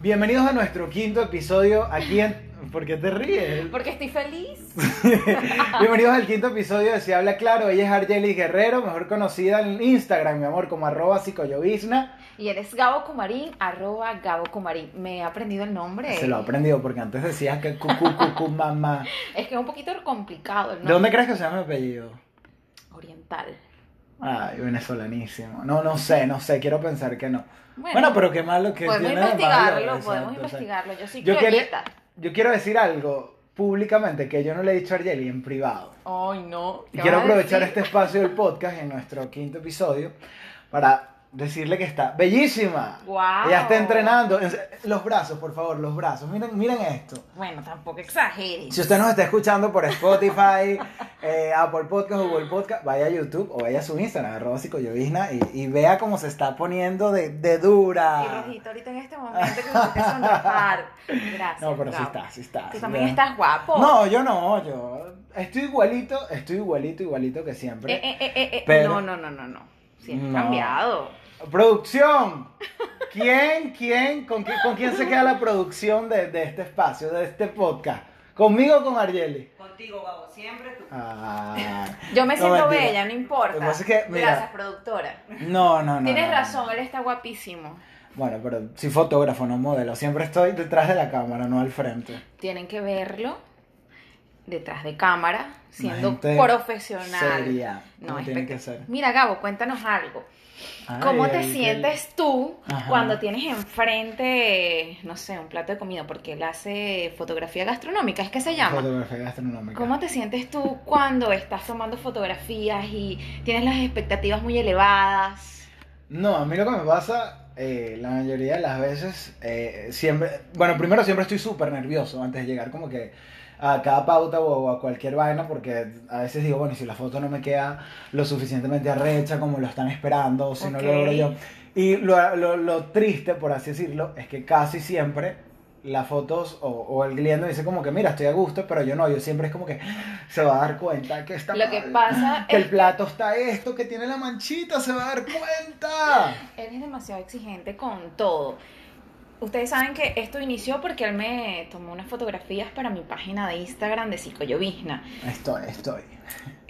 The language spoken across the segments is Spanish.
Bienvenidos a nuestro quinto episodio aquí en... ¿Por qué te ríes? Porque estoy feliz. Bienvenidos al quinto episodio de Si Habla Claro. Ella es Argelis Guerrero, mejor conocida en Instagram, mi amor, como arroba psicollovisna. Y eres Gabo Cumarín, arroba Gabo Cumarín. Me he aprendido el nombre. Se lo he aprendido porque antes decías que cucú, cucú, mamá. Es que es un poquito complicado el ¿De nombre. dónde crees que sea mi apellido? Oriental. Ay, venezolanísimo. No, no sé, no sé, quiero pensar que no. Bueno, Bueno, pero qué malo que podemos tiene de malo, investigarlo, exacto, podemos exacto. investigarlo. Yo soy Yo criollita. Yo quiero decir algo públicamente que yo no le he dicho a Argeli en privado. Ay, no. Y ¿qué quiero aprovechar este espacio del podcast en nuestro quinto episodio para decirle que está bellísima. Guau. Ella está entrenando. Los brazos, por favor, los brazos. Miren, miren esto. Bueno, tampoco exageres. Si usted nos está escuchando por Spotify, eh, Apple Podcast, Google Podcast, vaya a YouTube o vaya a su Instagram, arroba psicollovisna, y, y vea cómo se está poniendo de, de Y dura. rojito ahorita en este momento que sonrojar. Gracias. No, pero sí está, sí está. Tú también está. estás guapo. No, yo no, yo estoy igualito, estoy igualito, igualito que siempre. Eh, eh, eh, eh, eh, Pero- No, no, no, no, no. Sí, has No. cambiado. Producción. ¿Quién, quién, con, qui- con quién se queda la producción de, de este espacio, de este podcast? ¿Conmigo o con Argeli? Contigo, Gabo, siempre tú. Ah, Yo me no, siento mentira. bella, no importa. Lo que pasa es que, mira- Gracias, productora. No, no, no. Tienes no, no. razón, él está guapísimo. Bueno, pero soy fotógrafo, no modelo. Siempre estoy detrás de la cámara, no al frente. Tienen que verlo detrás de cámara, siendo profesional. seria, No, tiene que ser. Mira, Gabo, cuéntanos algo. Ay, ¿Cómo te sientes tú Ajá. cuando tienes enfrente, no sé, un plato de comida? Porque él hace fotografía gastronómica, ¿es que se llama? Fotografía gastronómica. ¿Cómo te sientes tú cuando estás tomando fotografías y tienes las expectativas muy elevadas? No, a mí lo que me pasa, eh, la mayoría de las veces, eh, siempre, bueno, primero siempre estoy súper nervioso antes de llegar como que a cada pauta o a cualquier vaina, porque a veces digo, bueno, y si la foto no me queda lo suficientemente arrecha como lo están esperando, o si no lo logro yo. Y lo, lo, lo triste, por así decirlo, es que casi siempre las fotos o, o el cliente dice como que, mira, estoy a gusto, pero yo no, yo siempre es como que se va a dar cuenta que está Lo que mal, pasa que es el plato está esto, que tiene la manchita, se va a dar cuenta. Él es demasiado exigente con todo. Ustedes saben que esto inició porque él me tomó unas fotografías para mi página de Instagram de Psicollovisna. Estoy, estoy.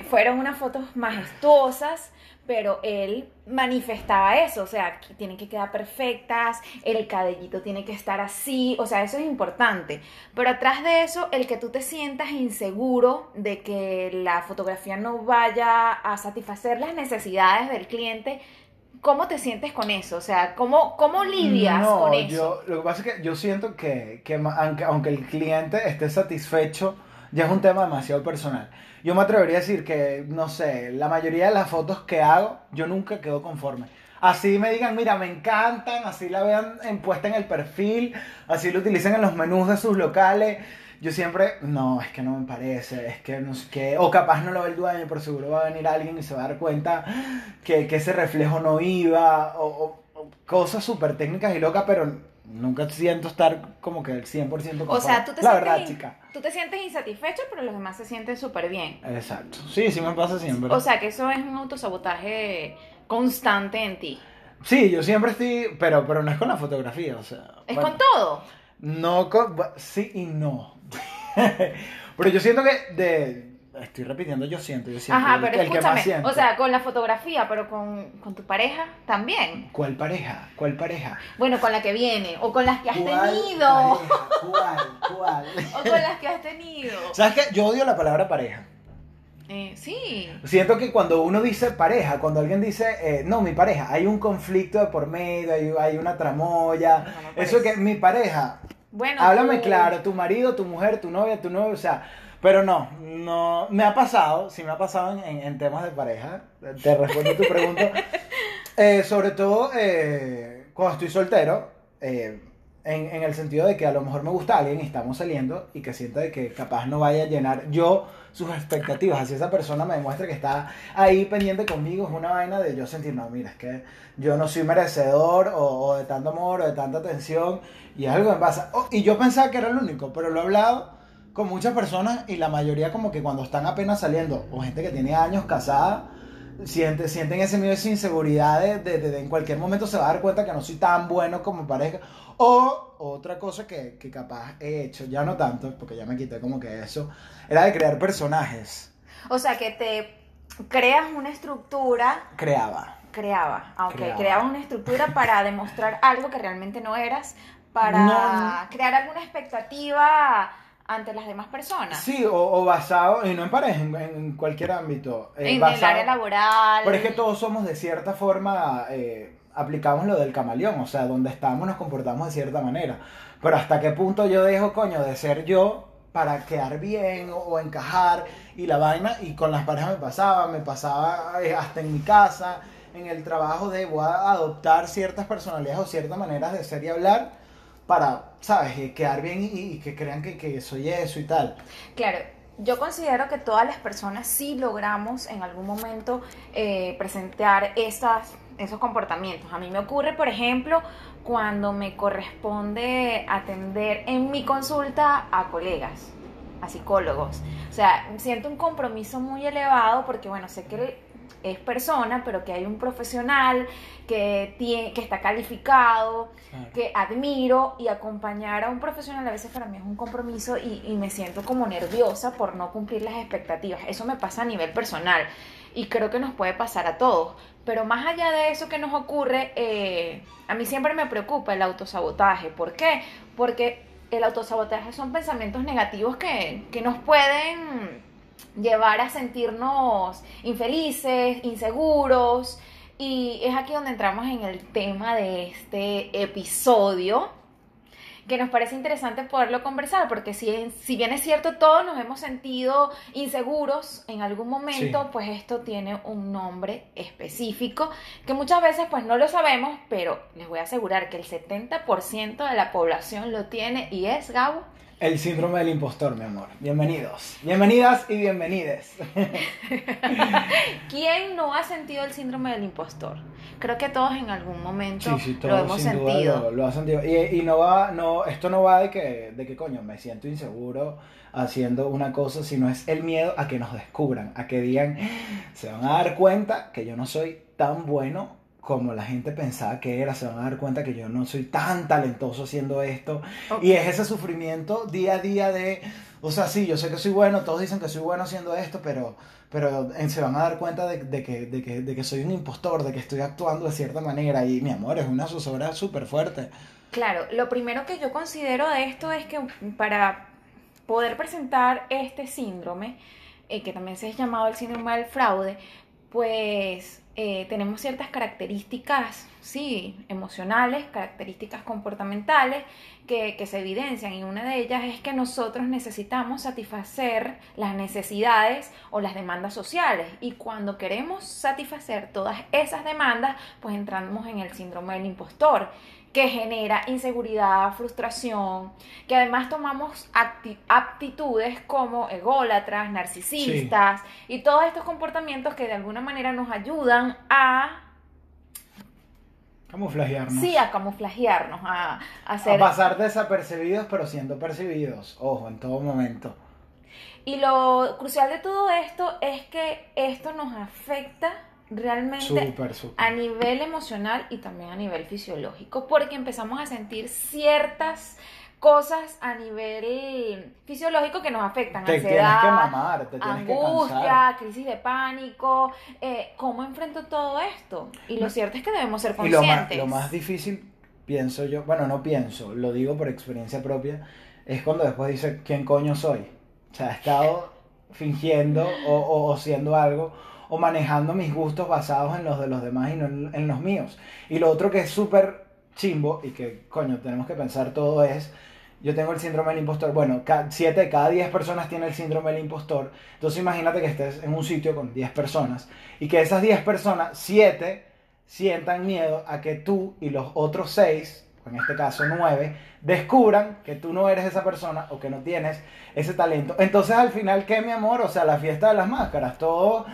Fueron unas fotos majestuosas, pero él manifestaba eso, o sea, que tienen que quedar perfectas, el cabellito tiene que estar así, o sea, eso es importante. Pero atrás de eso, el que tú te sientas inseguro de que la fotografía no vaya a satisfacer las necesidades del cliente, ¿cómo te sientes con eso? O sea, ¿cómo, cómo lidias no, con eso? Yo, lo que pasa es que yo siento que, que aunque, aunque el cliente esté satisfecho, ya es un tema demasiado personal. Yo me atrevería a decir que, no sé, la mayoría de las fotos que hago, yo nunca quedo conforme. Así me digan, mira, me encantan, así la vean en, puesta en el perfil, así lo utilicen en los menús de sus locales. Yo siempre, no, es que no me parece, es que no sé qué, o capaz no lo ve el dueño, pero seguro va a venir alguien y se va a dar cuenta que, que ese reflejo no iba, o, o- o cosas súper técnicas y locas, pero nunca siento estar como que el 100% conforme. O sea, tú te, La sientes verdad, in- chica. tú te sientes insatisfecho, pero los demás se sienten súper bien. Exacto. Sí, sí me pasa siempre. O sea, que eso es un autosabotaje constante en ti. sí, yo siempre estoy, pero, pero no es con la fotografía, o sea. Es bueno, con todo. No con, sí y no. pero yo siento que de, estoy repitiendo, yo siento, yo siento. Ajá, el- pero el escúchame. O sea, con la fotografía, pero con, con tu pareja también. ¿Cuál pareja? ¿Cuál pareja? Bueno, con la que viene. O con las que has ¿Cuál tenido. pareja? ¿Cuál? ¿Cuál? O con las que has tenido. ¿Sabes qué? Yo odio la palabra pareja. Eh, sí. Siento que cuando uno dice pareja, cuando alguien dice, eh, no, mi pareja, hay un conflicto de por medio, hay, hay una tramoya. No, no Eso que mi pareja, Bueno. háblame tú- claro, tu marido, tu mujer, tu novia, tu novio, o sea, pero no, no, me ha pasado, sí me ha pasado en, en- temas de pareja, te respondo tu pregunta, Eh, sobre todo eh, cuando estoy soltero, eh, en, en el sentido de que a lo mejor me gusta alguien y estamos saliendo y que siento de que capaz no vaya a llenar yo sus expectativas, así esa persona me demuestra que está ahí pendiente conmigo, es una vaina de yo sentir, no, mira, es que yo no soy merecedor o, de tanto amor o de tanta atención y es algo me pasa. Oh, y yo pensaba que era el único, pero lo he hablado con muchas personas y la mayoría como que cuando están apenas saliendo, o gente que tiene años casada, sienten, sienten ese miedo, esa inseguridad de- de- de en cualquier momento se va a dar cuenta que no soy tan bueno como parezca. O otra cosa que, que capaz he hecho, ya no tanto, porque ya me quité como que eso, era de crear personajes. O sea, que te creas una estructura, Creaba. creaba, aunque Creaba. creabas una estructura para demostrar algo que realmente no eras, para No. crear alguna expectativa ante las demás personas. Sí, o, o basado, y no en pareja, en, en cualquier ámbito. eh, en el área laboral. Pero es que todos somos de cierta forma, eh, aplicamos lo del camaleón, o sea, donde estamos nos comportamos de cierta manera. Pero hasta qué punto yo dejo, coño, de ser yo para quedar bien o, encajar y la vaina, y con las parejas me pasaba, me pasaba eh, hasta en mi casa, en el trabajo de adoptar ciertas personalidades o ciertas maneras de ser y hablar para, ¿sabes?, Eh, quedar bien y, y que crean que, que soy eso y tal. Claro, yo considero que todas las personas sí logramos en algún momento eh, presentar esos comportamientos. A mí me ocurre, por ejemplo, cuando me corresponde atender en mi consulta a colegas, a psicólogos. O sea, siento un compromiso muy elevado porque, bueno, sé que es persona, pero que hay un profesional que, tiene, que está calificado, que admiro y acompañar a un profesional a veces para mí es un compromiso y, y me siento como nerviosa por no cumplir las expectativas. Eso me pasa a nivel personal y creo que nos puede pasar a todos. Pero más allá de eso que nos ocurre, eh, a mí siempre me preocupa el autosabotaje. ¿Por qué? Porque el autosabotaje son pensamientos negativos que, que nos pueden llevar a sentirnos infelices, inseguros. Y es aquí donde entramos en el tema de este episodio, que nos parece interesante poderlo conversar, porque si, si bien es cierto, todos nos hemos sentido inseguros en algún momento, Sí. pues esto tiene un nombre específico, que muchas veces pues no lo sabemos, pero les voy a asegurar que el 70% de la población lo tiene y es, Gabo. El síndrome del impostor, mi amor. Bienvenidos. Bienvenidas y bienvenides. ¿Quién no ha sentido el síndrome del impostor? Creo que todos en algún momento Sí, sí, lo todo hemos sin duda sentido. Lo, lo ha sentido. Y, y no va, no, esto no va de que, de que coño, me siento inseguro haciendo una cosa, sino es el miedo a que nos descubran, a que digan, se van a dar cuenta que yo no soy tan bueno como la gente pensaba que era, se van a dar cuenta que yo no soy tan talentoso haciendo esto. Y es ese sufrimiento día a día de, o sea, sí, yo sé que soy bueno, todos dicen que soy bueno haciendo esto, pero, pero eh, se van a dar cuenta de, de que, de, que, de que soy un impostor, de que estoy actuando de cierta manera. Y mi amor, es una zozobra súper fuerte. Claro, lo primero que yo considero de esto es que para poder presentar este síndrome, eh, que también se ha llamado el síndrome del fraude, pues eh, tenemos ciertas características, sí, emocionales, características comportamentales que, que se evidencian y una de ellas es que nosotros necesitamos satisfacer las necesidades o las demandas sociales y cuando queremos satisfacer todas esas demandas, pues entramos en el síndrome del impostor que genera inseguridad, frustración, que además tomamos aptitudes como ególatras, narcisistas y todos estos comportamientos que de alguna manera nos ayudan a, Camuflajearnos. sí, a camuflajearnos, a, a a hacer... pasar desapercibidos, pero siendo percibidos. Ojo, en todo momento. Y lo crucial de todo esto es que esto nos afecta realmente a nivel emocional y también a nivel fisiológico, porque empezamos a sentir ciertas cosas a nivel fisiológico que nos afectan, Te tienes ansiedad, que mamar, te tienes que cansar. angustia, crisis de pánico, eh, ¿cómo enfrento todo esto? Y lo cierto es que debemos ser Y lo más, conscientes. lo más difícil, pienso yo, bueno, no pienso, lo digo por experiencia propia, es cuando después dice, ¿quién coño soy? O sea, he estado fingiendo o, o- o siendo algo o manejando mis gustos basados en los de los demás y no en, los míos. Y lo otro que es súper chimbo y que, coño, tenemos que pensar todo es, yo tengo el síndrome del impostor, bueno, 7 de cada 10 personas tiene el síndrome del impostor, entonces imagínate que estés en un sitio con 10 personas y que esas 10 personas, 7 sientan miedo a que tú y los otros 6, en este caso 9, descubran que tú no eres esa persona o que no tienes ese talento. Entonces al final, ¿qué mi amor? O sea, la fiesta de las máscaras, todo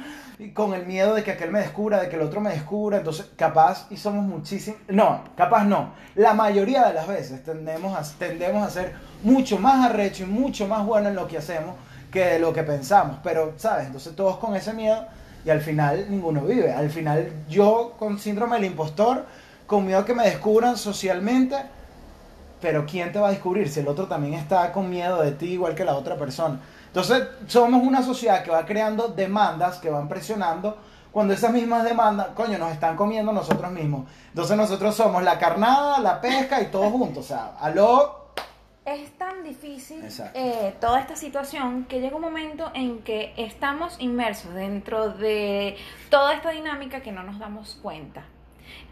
con el miedo de que aquel me descubra, de que el otro me descubra, entonces capaz y somos muchísimos, no, capaz no, la mayoría de las veces tendemos a, tendemos a ser mucho más arrecho y mucho más bueno en lo que hacemos que de lo que pensamos, pero, ¿sabes? Entonces todos con ese miedo y al final ninguno vive. Al final yo con síndrome del impostor, con miedo que me descubran socialmente, pero ¿quién te va a descubrir si el otro también está con miedo de ti igual que la otra persona? Entonces somos una sociedad que va creando demandas que van presionando cuando esas mismas demandas, coño, nos están comiendo nosotros mismos. Entonces nosotros somos la carnada, la pesca y todos juntos. O sea, aló. Es tan difícil eh, toda esta situación que llega un momento en que estamos inmersos dentro de toda esta dinámica que no nos damos cuenta.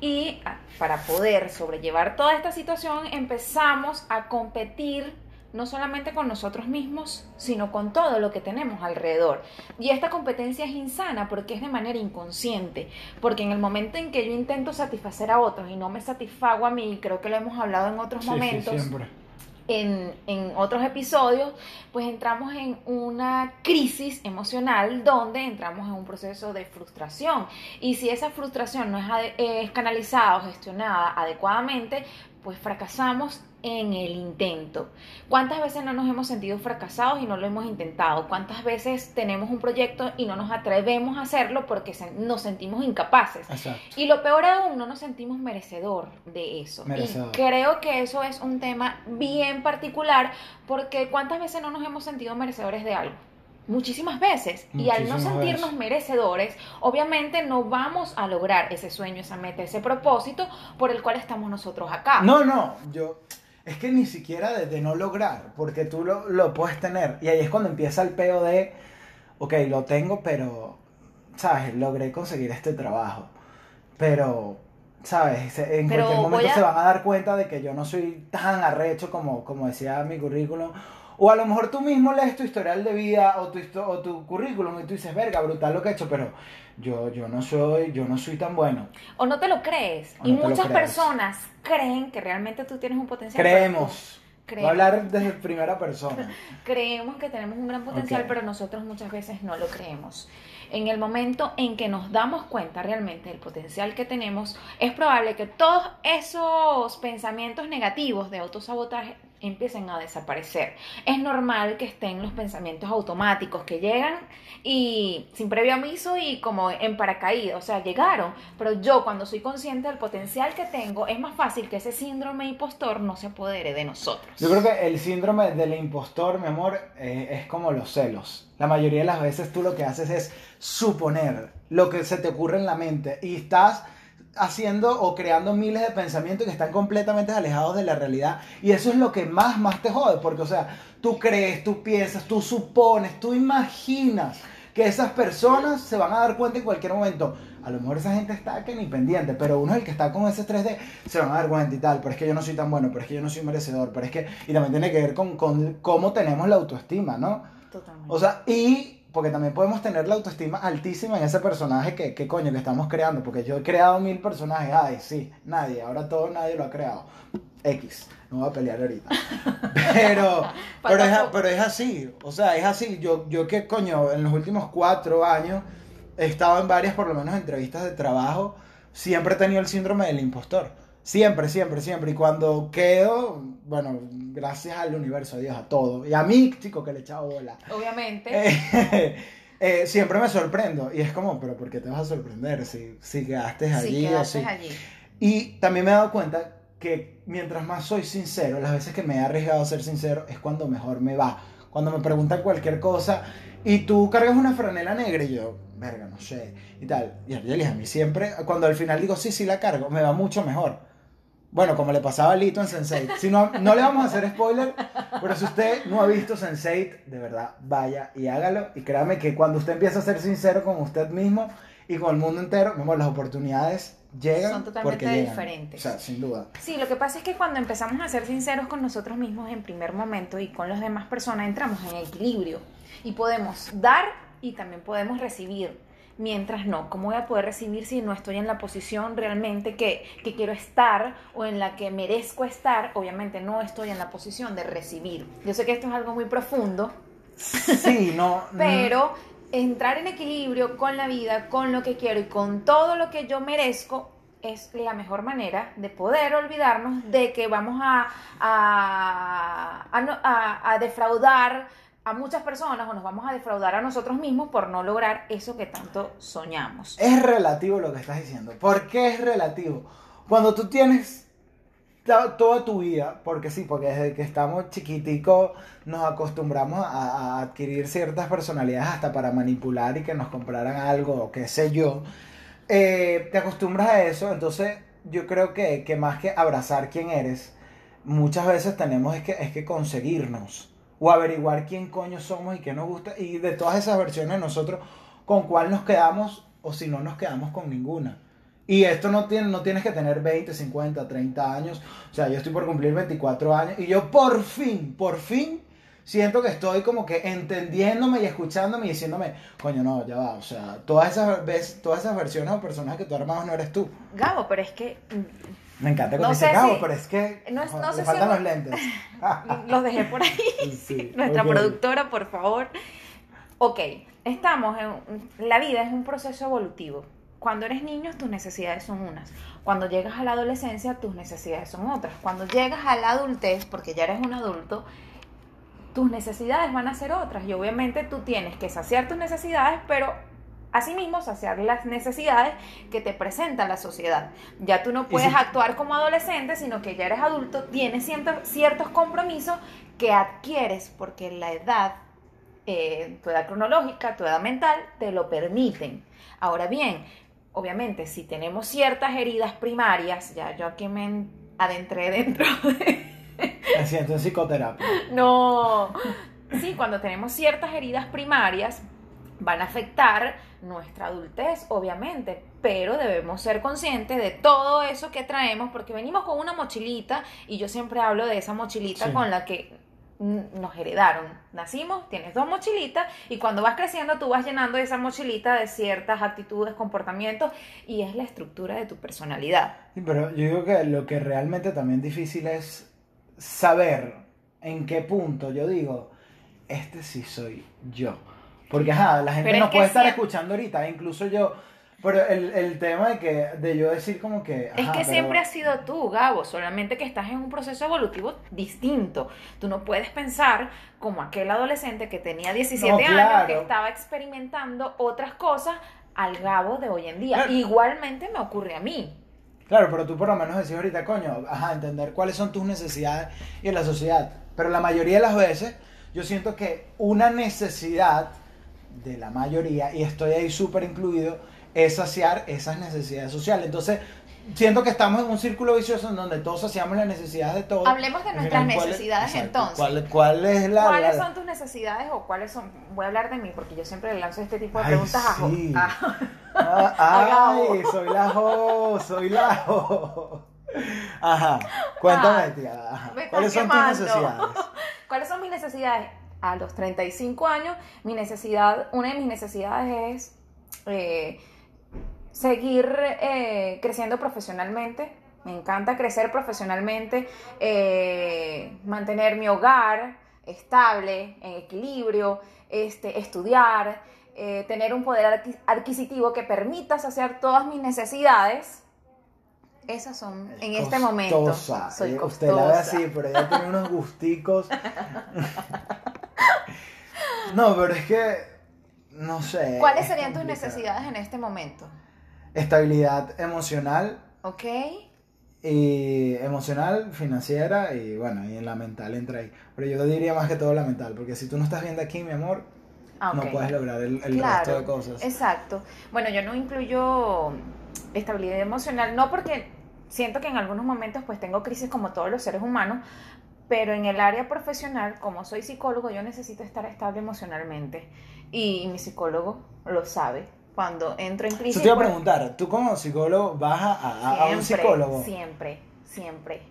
Y ah, para poder sobrellevar toda esta situación empezamos a competir no solamente con nosotros mismos, sino con todo lo que tenemos alrededor. Y esta competencia es insana porque es de manera inconsciente, porque en el momento en que yo intento satisfacer a otros y no me satisfago a mí, creo que lo hemos hablado en otros Sí, momentos, en, en otros episodios, pues entramos en una crisis emocional donde entramos en un proceso de frustración. Y si esa frustración no es canalizada o gestionada adecuadamente, pues fracasamos en el intento. ¿Cuántas veces no nos hemos sentido fracasados y no lo hemos intentado? ¿Cuántas veces tenemos un proyecto y no nos atrevemos a hacerlo porque nos sentimos incapaces? Exacto. Y lo peor aún, no nos sentimos merecedor de eso. Merecedor. Y creo que eso es un tema bien particular porque ¿cuántas veces no nos hemos sentido merecedores de algo? Muchísimas veces. y al no Muchísimas sentirnos veces. merecedores, obviamente no vamos a lograr ese sueño, esa meta, ese propósito por el cual estamos nosotros acá. No, no, yo. Es que ni siquiera de, de no lograr, porque tú lo, lo puedes tener. Y ahí es cuando empieza el peo de, ok, lo tengo, pero, ¿sabes? Logré conseguir este trabajo. Pero, ¿sabes? Se- En Pero cualquier momento a- se van a dar cuenta de que yo no soy tan arrecho como, como decía mi currículum. O a lo mejor tú mismo lees tu historial de vida o tu, o tu currículum y tú dices, verga, brutal lo que he hecho, pero yo, yo, no, soy, yo no soy tan bueno. O no te lo crees. O y no muchas personas creen que realmente tú tienes un potencial. Creemos. tú- Voy a hablar desde primera persona. Creemos que tenemos un gran potencial, pero nosotros muchas veces no lo creemos. En el momento en que nos damos cuenta realmente del potencial que tenemos, es probable que todos esos pensamientos negativos de autosabotaje empiecen a desaparecer. Es normal que estén los pensamientos automáticos que llegan y sin previo aviso y como en paracaídas, o sea, llegaron, pero yo cuando soy consciente del potencial que tengo, es más fácil que ese síndrome impostor no se apodere de nosotros. Yo creo que el síndrome del impostor, mi amor, eh, es como los celos. La mayoría de las veces tú lo que haces es suponer lo que se te ocurre en la mente y estás haciendo o creando miles de pensamientos que están completamente alejados de la realidad. Y eso es lo que más más te jode porque o sea tú crees tú piensas tú supones tú imaginas que esas personas se van a dar cuenta en cualquier momento. A lo mejor esa gente está que ni pendiente pero uno es el que está con ese estrés de se van a dar cuenta y tal pero es que yo no soy tan bueno pero es que yo no soy merecedor pero es que y también tiene que ver con, con cómo tenemos la autoestima no Totalmente. o sea, y porque también podemos tener la autoestima altísima en ese personaje que, que coño que estamos creando. Porque yo he creado mil personajes. Ay, sí, nadie. Ahora todo nadie lo ha creado. X. No voy a pelear ahorita. Pero, pero, es, pero es así. O sea, es así. Yo, yo que coño, en los últimos cuatro años he estado en varias, por lo menos, entrevistas de trabajo. Siempre he tenido el síndrome del impostor. Siempre, siempre, siempre. Y cuando quedo, bueno, gracias al universo, a Dios, a todo. Y a mí, chico, que le he echado bola. Obviamente. Eh, eh, siempre me sorprendo. Y es como, pero ¿por qué te vas a sorprender si, si quedaste si allí o si- allí. Y también me he dado cuenta que mientras más soy sincero, las veces que me he arriesgado a ser sincero, es cuando mejor me va. Cuando me preguntan cualquier cosa y tú cargas una franela negra y yo, verga, no sé, y tal. Y a mí siempre, cuando al final digo, sí, sí la cargo, me va mucho mejor. Bueno, como le pasaba a Lito en Sense8. Si no, no le vamos a hacer spoiler, pero si usted no ha visto Sense8, de verdad, vaya y hágalo. Y créame que cuando usted empieza a ser sincero con usted mismo y con el mundo entero, vemos las oportunidades llegan Son totalmente llegan. diferentes. O sea, sin duda. Sí, lo que pasa es que cuando empezamos a ser sinceros con nosotros mismos en primer momento y con las demás personas, entramos en equilibrio y podemos dar y también podemos recibir. Mientras no, ¿cómo voy a poder recibir si no estoy en la posición realmente que, que quiero estar o en la que merezco estar? Obviamente no estoy en la posición de recibir. Yo sé que esto es algo muy profundo, Sí, no. pero entrar en equilibrio con la vida, con lo que quiero y con todo lo que yo merezco es la mejor manera de poder olvidarnos de que vamos a, a, a a defraudar a muchas personas o nos vamos a defraudar a nosotros mismos por no lograr eso que tanto soñamos. Es relativo lo que estás diciendo. ¿Por qué es relativo? Cuando tú tienes toda tu vida, porque sí, porque desde que estamos chiquiticos nos acostumbramos a, a adquirir ciertas personalidades hasta para manipular y que nos compraran algo, o qué sé yo, eh, te acostumbras a eso, entonces yo creo que, que más que abrazar quién eres, muchas veces tenemos es que, es que conseguirnos o averiguar quién coño somos y qué nos gusta y de todas esas versiones nosotros, con cuál nos quedamos o si no nos quedamos con ninguna. Y esto no, tiene, no tienes que tener 20, 50, 30 años. O sea, yo estoy por cumplir 24 años y yo por fin, por fin siento que estoy como que entendiéndome y escuchándome y diciéndome, coño, no, ya va. O sea, todas esas, ves, todas esas versiones o personajes que tú armabas no eres tú. Gabo, pero es que Me encanta No cuando dice Cabo, si- pero es que no no sé si faltan los lentes. los dejé por ahí. Sí, Nuestra productora, por favor. Ok, estamos en... La vida es un proceso evolutivo. Cuando eres niño, tus necesidades son unas. Cuando llegas a la adolescencia, tus necesidades son otras. Cuando llegas a la adultez, porque ya eres un adulto, tus necesidades van a ser otras. Y obviamente tú tienes que saciar tus necesidades, pero asimismo saciar las necesidades que te presenta la sociedad. Ya tú no puedes actuar como adolescente, sino que ya eres adulto, tienes ciento- ciertos compromisos que adquieres porque la edad, eh, tu edad cronológica, tu edad mental, te lo permiten. Ahora bien, obviamente, si tenemos ciertas heridas primarias, ya yo aquí me adentré dentro de... En psicoterapia. No. Sí, cuando tenemos ciertas heridas primarias, van a afectar nuestra adultez, obviamente, pero debemos ser conscientes de todo eso que traemos, porque venimos con una mochilita, y yo siempre hablo de esa mochilita Sí. con la que nos heredaron. Nacimos, tienes dos mochilitas, y cuando vas creciendo tú vas llenando esa mochilita de ciertas actitudes, comportamientos, y es la estructura de tu personalidad. Sí, pero yo digo que lo que realmente también difícil es saber en qué punto yo digo, este sí soy yo. Porque, ajá, la gente Pero es nos que puede estar escuchando ahorita, incluso yo. Pero el, el tema de que de yo decir como que... Es que pero- siempre has sido tú, Gabo, solamente que estás en un proceso evolutivo distinto. Tú no puedes pensar como aquel adolescente que tenía 17 No, años, que estaba experimentando otras cosas al Gabo de hoy en día. Claro. Igualmente me ocurre a mí. Claro, pero tú por lo menos decís ahorita, coño, ajá, entender cuáles son tus necesidades y en la sociedad. Pero la mayoría de las veces yo siento que una necesidad de la mayoría, y estoy ahí súper incluido, es saciar esas necesidades sociales. Entonces, siento que estamos en un círculo vicioso en donde todos saciamos las necesidades de todos. Hablemos de nuestras final, ¿cuál es- necesidades, entonces. ¿Cuál, cuál es la... ¿Cuáles la- son tus necesidades o cuáles son? Voy a hablar de mí porque yo siempre le lanzo este tipo de Ay, preguntas a sí. a- Ah, A ay, soy la jo, soy la jo. Ajá, cuéntame, Ah, tía. ajá. ¿Cuáles son tus necesidades? ¿Cuáles son mis necesidades? A los 35 años, mi necesidad, una de mis necesidades es eh, seguir eh, creciendo profesionalmente. Me encanta crecer profesionalmente, eh, mantener mi hogar estable, en equilibrio, este, estudiar, tener un poder adqui- adquisitivo que permita saciar todas mis necesidades. Esas son en este momento. Costosa. Soy Eh, Usted la ve costosa. así, pero ella tiene unos gusticos. no, pero es que, no sé. ¿Cuáles es serían tus necesidades en este momento? Estabilidad emocional ¿Ok? y emocional, financiera y bueno, y en la mental entra ahí. Pero yo diría más que todo la mental, porque si tú no estás viendo aquí, mi amor, Ah, no puedes lograr el, el Claro, resto de cosas. Exacto. Bueno, yo no incluyo estabilidad emocional, no porque siento que en algunos momentos pues tengo crisis como todos los seres humanos, pero en el área profesional, como soy psicólogo, yo necesito estar estable emocionalmente. Y mi psicólogo lo sabe. Cuando entro en crisis... Yo te iba a pues, preguntar, ¿tú como psicólogo vas a, a- a un Siempre, psicólogo? Siempre, siempre.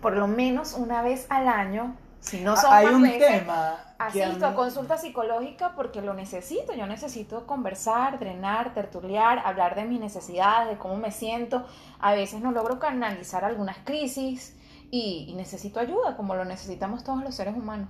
Por lo menos una vez al año, si no son Hay más un veces, tema Asisto a mí- consulta psicológica porque lo necesito. Yo necesito conversar, drenar, tertuliar, hablar de mis necesidades, de cómo me siento. A veces no logro canalizar algunas crisis y, y necesito ayuda, como lo necesitamos todos los seres humanos.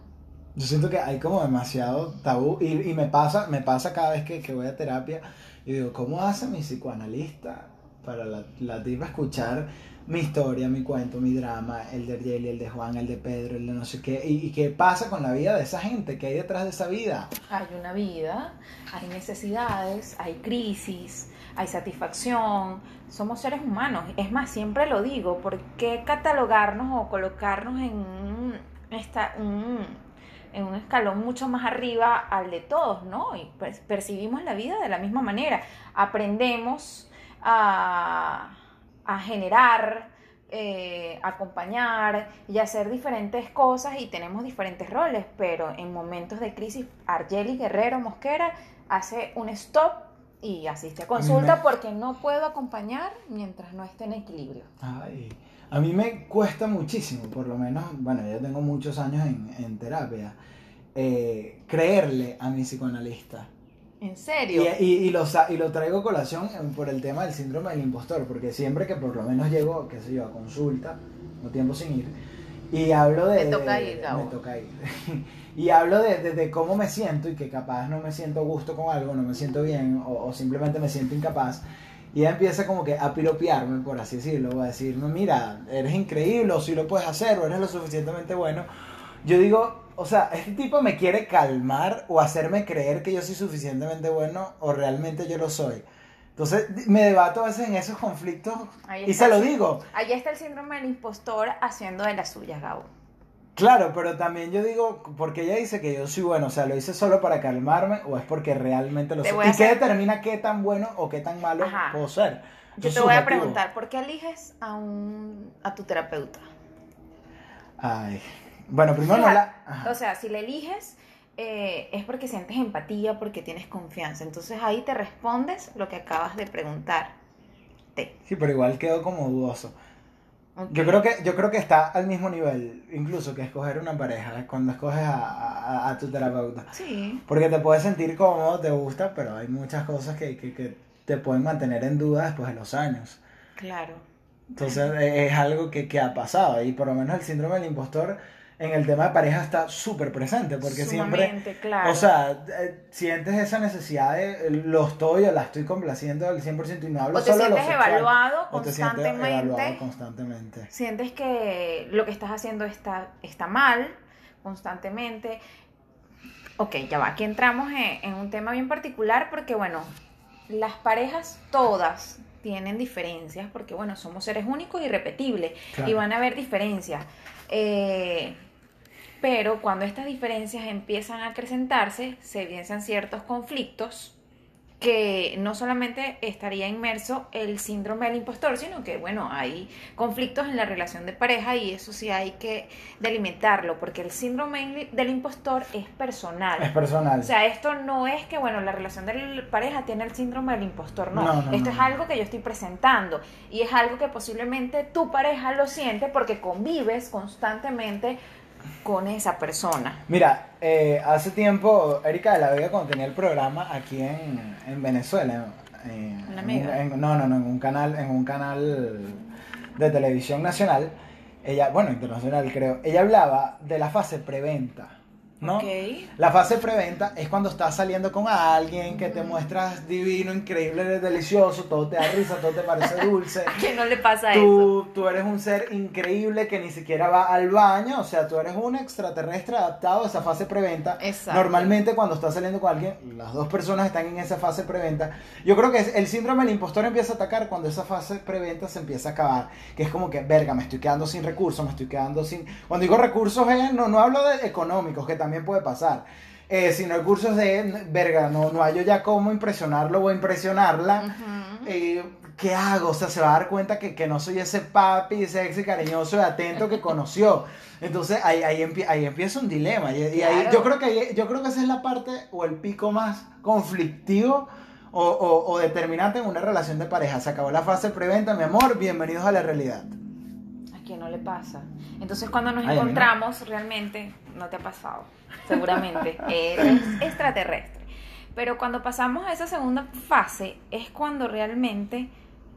Yo siento que hay como demasiado tabú y, y me pasa me pasa cada vez que, que voy a terapia y digo, ¿cómo hace mi psicoanalista para la, la tipa escuchar mi historia, mi cuento, mi drama, el de Ariel, el de Juan, el de Pedro, el de no sé qué, y, y qué pasa con la vida de esa gente, qué hay detrás de esa vida. Hay una vida, hay necesidades, hay crisis, hay satisfacción, somos seres humanos. Es más, siempre lo digo, ¿por qué catalogarnos o colocarnos en un, esta- en un escalón mucho más arriba al de todos, ¿no? Y pues, percibimos la vida de la misma manera. Aprendemos a, a generar, eh, acompañar y hacer diferentes cosas y tenemos diferentes roles, pero en momentos de crisis, Argeli Guerrero Mosquera hace un stop y asiste a consulta me- porque no puedo acompañar mientras no esté en equilibrio. Ay, a mí me cuesta muchísimo, por lo menos, bueno, yo tengo muchos años en, en terapia, eh, creerle a mi psicoanalista. ¿En Y, serio? y, y lo, sa- y lo traigo a colación eh, por el tema del síndrome del impostor, porque siempre que por lo menos llego, qué sé yo, a consulta, no tiempo sin ir, y hablo de... Te toca de- ir, Gabo. Me toca ir. y hablo de, de- de cómo me siento y que capaz no me siento a gusto con algo, no me siento bien, o, o simplemente me siento incapaz. Y ella empieza como que a piropearme, por así decirlo, o a decirme, mira, eres increíble, o si lo puedes hacer, o eres lo suficientemente bueno. Yo digo, o sea, este tipo me quiere calmar o hacerme creer que yo soy suficientemente bueno o realmente yo lo soy. Entonces me debato a veces en esos conflictos y se lo digo. Ahí está el síndrome del impostor haciendo de las suyas, Gabo. Claro, pero también yo digo, porque ella dice que yo soy bueno, o sea, lo hice solo para calmarme o es porque realmente lo a ¿Y qué determina qué tan bueno o qué tan malo Ajá. puedo ser? Yo te voy a preguntar, ¿por qué eliges a, un, a tu terapeuta? Ay. Bueno, primero no la... Ajá. O sea, si le eliges eh, es porque sientes empatía, porque tienes confianza. Entonces ahí te respondes lo que acabas de preguntar. Te. Sí, pero igual quedo como dudoso. Yo creo que yo creo que está al mismo nivel, incluso que escoger una pareja, cuando escoges a, a- a tu terapeuta. Sí. Porque te puedes sentir cómodo, te gusta, pero hay muchas cosas que, que, que te pueden mantener en duda después de los años. Claro. Entonces e- es algo que, que ha pasado y por lo menos el síndrome del impostor en el tema de pareja está súper presente porque siempre... Sumamente, claro. O sea, eh, sientes esa necesidad de eh, lo estoy o la estoy complaciendo al 100% y no hablo o te solo de lo sientes sexual, evaluado o te sientes constantemente. evaluado constantemente. sientes que lo que estás haciendo está, está mal constantemente. Ok, ya va, aquí entramos en, en un tema bien particular porque, bueno, las parejas todas tienen diferencias porque, bueno, somos seres únicos y repetibles Claro. y van a haber diferencias. Eh, pero cuando estas diferencias empiezan a acrecentarse, se evidencian ciertos conflictos que no solamente estaría inmerso el síndrome del impostor, sino que, bueno, hay conflictos en la relación de pareja y eso sí hay que delimitarlo, porque el síndrome del impostor es personal. Es personal. O sea, esto no es que, bueno, la relación de la pareja tiene el síndrome del impostor, no. No, no, esto no, es algo que yo estoy presentando y es algo que posiblemente tu pareja lo siente porque convives constantemente con esa persona. Mira, eh, hace tiempo, Erika de la Vega, cuando tenía el programa aquí en, en Venezuela, en- en- no, no, no, en un canal, en un canal de televisión nacional, ella, bueno, internacional creo, ella hablaba de la fase preventa, ¿no? Ok. La fase preventa es cuando estás saliendo con alguien que te muestras divino, increíble, delicioso, todo te da risa, todo te parece dulce. ¿A quién no le pasa eso? Tú, tú eres un ser increíble que ni siquiera va al baño, o sea, tú eres un extraterrestre adaptado a esa fase preventa. Exacto. Normalmente cuando estás saliendo con alguien, las dos personas están en esa fase preventa. Yo creo que es- el síndrome del impostor empieza a atacar cuando esa fase preventa se empieza a acabar, que es como que, verga, me estoy quedando sin recursos, me estoy quedando sin... Cuando digo recursos, eh, no, no hablo de económicos, que también puede pasar. Eh, sino recursos de, verga, no, no hallo ya cómo impresionarlo o impresionarla. Ujú. Eh, ¿qué hago? O sea, se va a dar cuenta que, que no soy ese papi sexy, cariñoso y atento que conoció. Entonces ahí, ahí, empie- ahí empieza un dilema. Y, y ahí, Claro. yo, creo que ahí- yo creo que esa es la parte o el pico más conflictivo o, o- o determinante en una relación de pareja. Se acabó la fase preventa, mi amor, bienvenidos a la realidad. ¿A quién no le pasa? Entonces cuando nos Ay, no. encontramos, realmente no te ha pasado, seguramente. Eres extraterrestre. Pero cuando pasamos a esa segunda fase es cuando realmente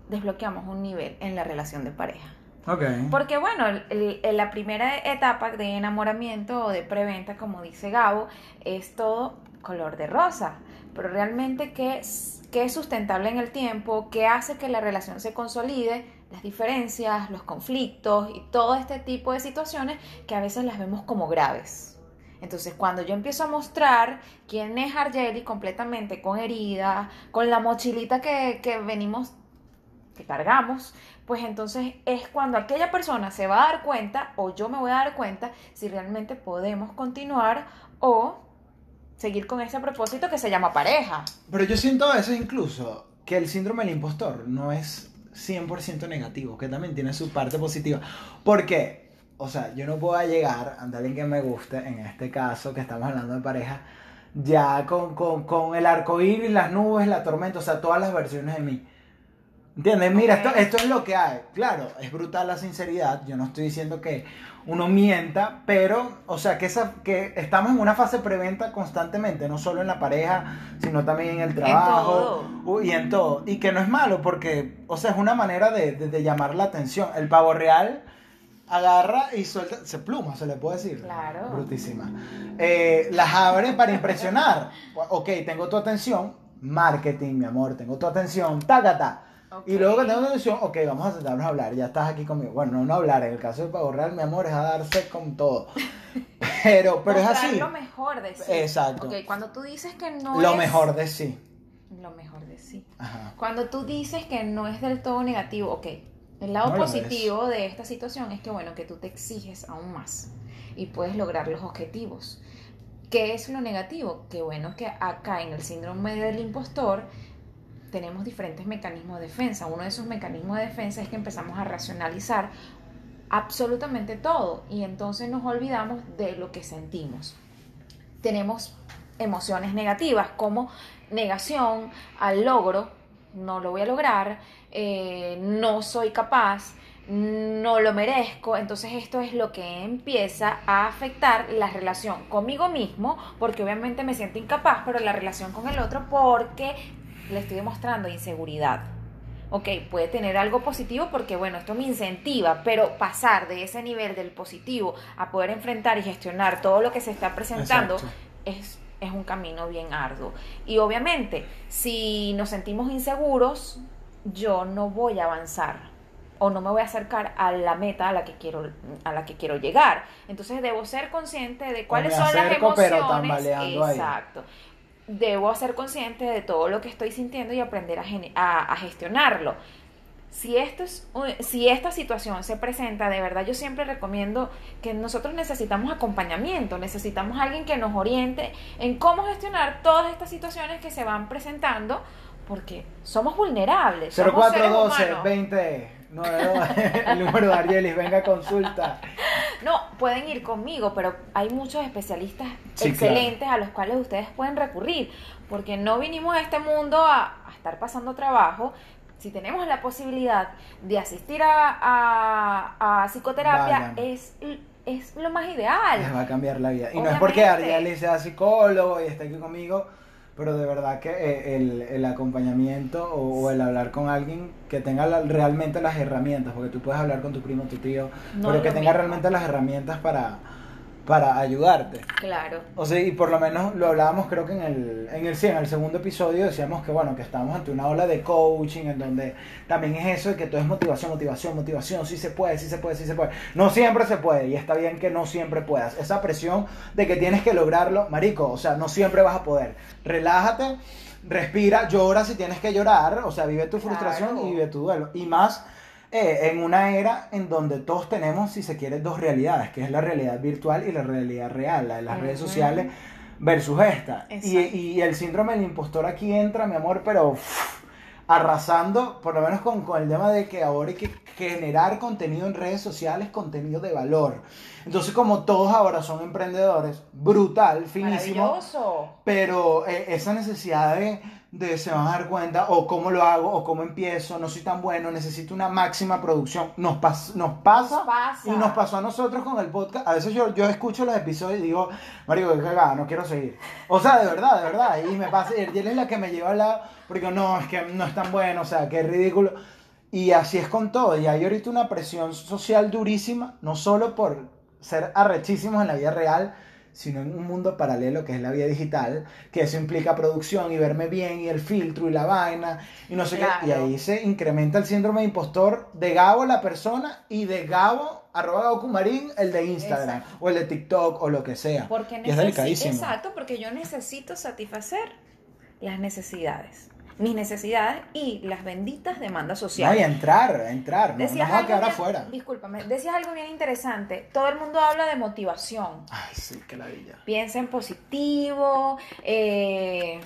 desbloqueamos un nivel en la relación de pareja. Ok. Porque bueno, el- el- la primera etapa de enamoramiento o de preventa, como dice Gabo, es todo color de rosa. pero realmente qué es, qué es sustentable en el tiempo, qué hace que la relación se consolide, las diferencias, los conflictos y todo este tipo de situaciones que a veces las vemos como graves. Entonces, cuando yo empiezo a mostrar quién es Argeli completamente con heridas, con la mochilita que, que venimos, que cargamos, pues entonces es cuando aquella persona se va a dar cuenta o yo me voy a dar cuenta si realmente podemos continuar o seguir con ese propósito que se llama pareja. Pero yo siento a veces incluso que el síndrome del impostor no es 100% negativo, que también tiene su parte positiva. Porque, o sea, yo no puedo llegar a alguien que me guste, en este caso que estamos hablando de pareja, ya con, con, con el arco iris, las nubes, la tormenta, o sea, todas las versiones de mí. ¿Entiendes? Mira, esto, esto es lo que hay. Claro, es brutal la sinceridad. Yo no estoy diciendo que uno mienta, pero, o sea, que, esa, que estamos en una fase preventa constantemente, no solo en la pareja, sino también en el trabajo todo. y en todo. Y que no es malo, porque, o sea, es una manera de, de- de llamar la atención. El pavo real agarra y suelta, se pluma, se le puede decir. Claro. Brutísima. Eh, las abre para impresionar. Ok, tengo tu atención, marketing, mi amor, tengo tu atención, tácata. Y luego que tengo tu atención, ok, vamos a sentarnos a hablar, ya estás aquí conmigo. Bueno, no, no hablar, en el caso del pavo real, mi amor, es a darse con todo. Pero, pero es así. lo mejor de sí. Exacto. Ok, cuando tú dices que no Lo es mejor de sí. lo mejor de sí. Ajá. Cuando tú dices que no es del todo negativo, ok, el lado No positivo de esta situación es que, bueno, que tú te exiges aún más y puedes lograr los objetivos. ¿Qué es lo negativo? Que bueno, que acá en el síndrome del impostor tenemos diferentes mecanismos de defensa. Uno de esos mecanismos de defensa es que empezamos a racionalizar absolutamente todo y entonces nos olvidamos de lo que sentimos. Tenemos emociones negativas como negación al logro, no lo voy a lograr, eh, no soy capaz, no lo merezco, entonces esto es lo que empieza a afectar la relación conmigo mismo, porque obviamente me siento incapaz, pero la relación con el otro porque le estoy demostrando inseguridad. Ok, puede tener algo positivo porque, bueno, esto me incentiva, pero pasar de ese nivel del positivo a poder enfrentar y gestionar todo lo que se está presentando Exacto. es, es un camino bien arduo. Y obviamente, si nos sentimos inseguros, yo no voy a avanzar o no me voy a acercar a la meta a la que quiero a la que quiero llegar. Entonces debo ser consciente de cuáles me son las pero emociones. tambaleando ahí. Debo ser consciente de todo lo que estoy sintiendo y aprender a, a- a gestionarlo. Si, esto es, si esta situación se presenta, de verdad yo siempre recomiendo que nosotros necesitamos acompañamiento, necesitamos alguien que nos oriente en cómo gestionar todas estas situaciones que se van presentando, porque somos vulnerables. somos seres 0412 humanos. 20 92, el número de Argelis, venga consulta. No, pueden ir conmigo, pero hay muchos especialistas Sí, excelentes a los cuales ustedes pueden recurrir, porque no vinimos a este mundo a, a estar pasando trabajo. Si tenemos la posibilidad de asistir a, a- a psicoterapia, Vayan. es, es lo más ideal. Les va a cambiar la vida. Y no es porque. Argelis sea psicólogo y esté aquí conmigo, pero de verdad que eh, el, el acompañamiento o, o el hablar con alguien que tenga la- realmente las herramientas, porque tú puedes hablar con tu primo, tu tío, No pero que tenga mismo. realmente las herramientas para, para ayudarte. Claro. O sea, y por lo menos lo hablábamos creo que en el, en el, sí, en el segundo episodio decíamos que bueno, que estamos ante una ola de coaching en donde también es eso de que todo es motivación, motivación, motivación, sí se puede, sí se puede, sí se puede. No siempre se puede y está bien que no siempre puedas. Esa presión de que tienes que lograrlo, marico, o sea, no siempre vas a poder. Relájate, respira, llora si tienes que llorar, o sea, vive tu frustración Claro. y vive tu duelo. Y más eh, en una era en donde todos tenemos, si se quiere, dos realidades, que es la realidad virtual y la realidad real, la de las redes sociales versus esta. Y, y el síndrome del impostor aquí entra, mi amor, pero uff, arrasando, por lo menos con, con el tema de que ahora hay que generar contenido en redes sociales, contenido de valor. Entonces, como todos ahora son emprendedores, brutal, finísimo, pero eh, esa necesidad de, de se van a dar cuenta, o cómo lo hago, o cómo empiezo, no soy tan bueno, necesito una máxima producción, nos, pas- nos pasa. Nos pasa. Y nos pasó a nosotros con el podcast. A veces yo, yo escucho los episodios y digo, Mario, qué cagada, no quiero seguir. O sea, de verdad, de verdad. Y me pasa, y él es la que me lleva al lado, porque no, es que no es tan bueno, o sea, qué ridículo. Y así es con todo. Y hay ahorita una presión social durísima, no solo por ser arrechísimos en la vida real, sino en un mundo paralelo que es la vida digital, que eso implica producción y verme bien y el filtro y la vaina y no sé qué. Y ahí se incrementa el síndrome de impostor de Gabo la persona y de Gabo, arroba Gabo Kumarín, el de Instagram Exacto. o el de TikTok o lo que sea. Porque Y es necesi- delicadísimo. Exacto, porque yo necesito satisfacer las necesidades. Mis necesidades y las benditas demandas No, y sociales. entrar, entrar, no, no Decías algo quedar afuera. Discúlpame, decías algo bien interesante. Todo el mundo habla de motivación. Ay, sí, qué ladilla. Piensa en positivo. Eh,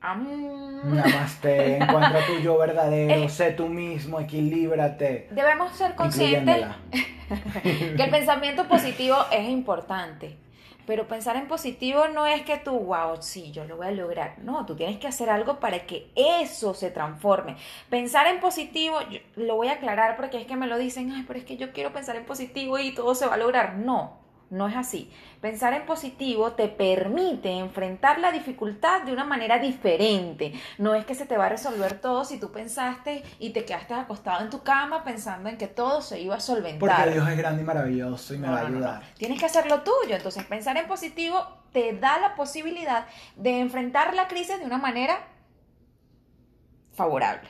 am- Namaste, encuentra tu yo verdadero, Eh. sé tú mismo, equilíbrate. Debemos ser conscientes que el pensamiento positivo es importante. Pero pensar en positivo no es que tú, wow, sí, yo lo voy a lograr. No, tú tienes que hacer algo para que eso se transforme. Pensar en positivo, yo- lo voy a aclarar porque es que me lo dicen, ay, pero es que yo quiero pensar en positivo y todo se va a lograr. No, no es así. Pensar en positivo te permite enfrentar la dificultad de una manera diferente. No es que se te va a resolver todo si tú pensaste y te quedaste acostado en tu cama pensando en que todo se iba a solventar. Porque Dios es grande y maravilloso y me No, va a no, ayudar. no. Tienes que hacer lo tuyo. Entonces, pensar en positivo te da la posibilidad de enfrentar la crisis de una manera favorable.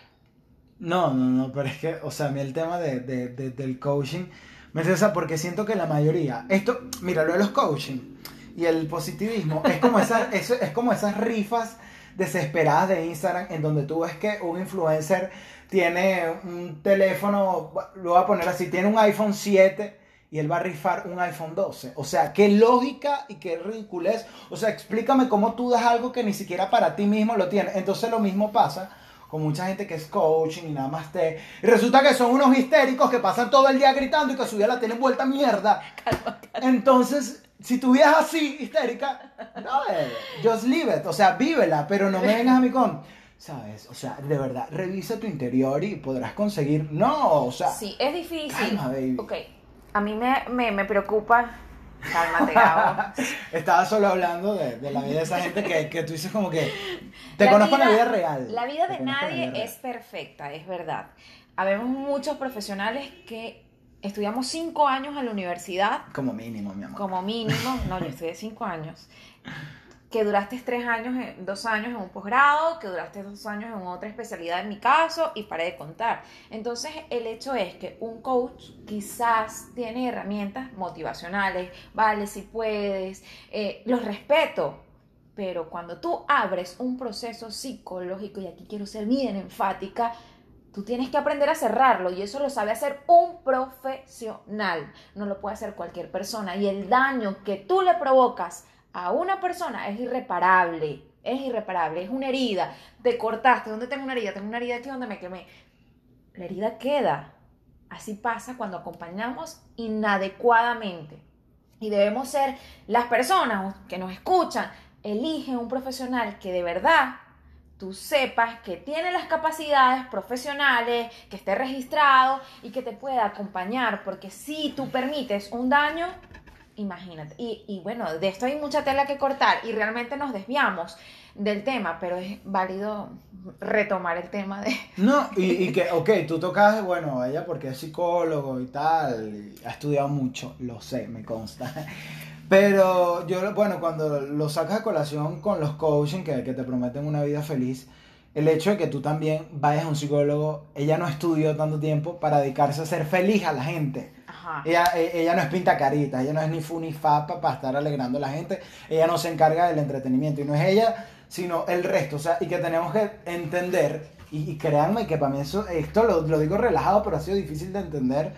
No, no, no, pero es que, o sea, a mí el tema de, de- de- del coaching me estresa porque siento que la mayoría, esto, mira, lo de los coaching y el positivismo es como, esas, eso, es como esas rifas desesperadas de Instagram en donde tú ves que un influencer tiene un teléfono, lo voy a poner así, tiene un iPhone 7 y él va a rifar un iPhone 12. O sea, qué lógica y qué ridiculez. O sea, explícame cómo tú das algo que ni siquiera para ti mismo lo tienes. Entonces lo mismo pasa con mucha gente que es coaching y nada más te... Y resulta que son unos histéricos que pasan todo el día gritando y que su vida la tienen vuelta mierda. Entonces, si tu vida es así, histérica, no, just live it. O sea, vívela, pero no me vengas a mí con... ¿Sabes? O sea, de verdad, revisa tu interior y podrás conseguir... No, o sea... Sí, es difícil. Calma, baby. Ok, a mí me, me, me preocupa. Cálmate, Gabo. Estaba solo hablando de, de la vida de esa gente que, que tú dices como que... Te La conozco en la vida- real. La vida de vida nadie es perfecta, es verdad. Habemos muchos profesionales que estudiamos cinco años en la universidad Como mínimo, mi amor. como mínimo, no, yo estudié cinco años, que duraste tres años, dos años en un posgrado, que duraste dos años en otra especialidad en mi caso, y paré de contar. Entonces, el hecho es que un coach quizás tiene herramientas motivacionales, vale, si puedes, eh, los respeto, pero cuando tú abres un proceso psicológico, y aquí quiero ser bien enfática, Tú tienes que aprender a cerrarlo y eso lo sabe hacer un profesional. No lo puede hacer cualquier persona. Y el daño que tú le provocas a una persona es irreparable. Es irreparable. Es una herida. Te cortaste. ¿Dónde tengo una herida? Tengo una herida aquí donde me quemé. La herida queda. Así pasa cuando acompañamos inadecuadamente. Y debemos ser las personas que nos escuchan. Eligen un profesional que de verdad tú sepas que tiene las capacidades profesionales, que esté registrado y que te pueda acompañar, porque si tú permites un daño, imagínate. Y, y bueno, de esto hay mucha tela que cortar y realmente nos desviamos del tema, pero es válido retomar el tema de... No, y, y que, ok, tú tocas, bueno, ella porque es psicólogo y tal, y ha estudiado mucho, lo sé, me consta. Pero yo, bueno, cuando lo sacas a colación con los coaching que, que te prometen una vida feliz, el hecho de que tú también vayas a un psicólogo, ella no estudió tanto tiempo para dedicarse a ser feliz a la gente. Ajá. Ella, e- ella no es pinta carita, ella no es ni fu ni fa pa- para estar alegrando a la gente, ella no se encarga del entretenimiento y no es ella, sino el resto, o sea, y que tenemos que entender, y, y créanme que para mí eso, esto lo, lo digo relajado, pero ha sido difícil de entender,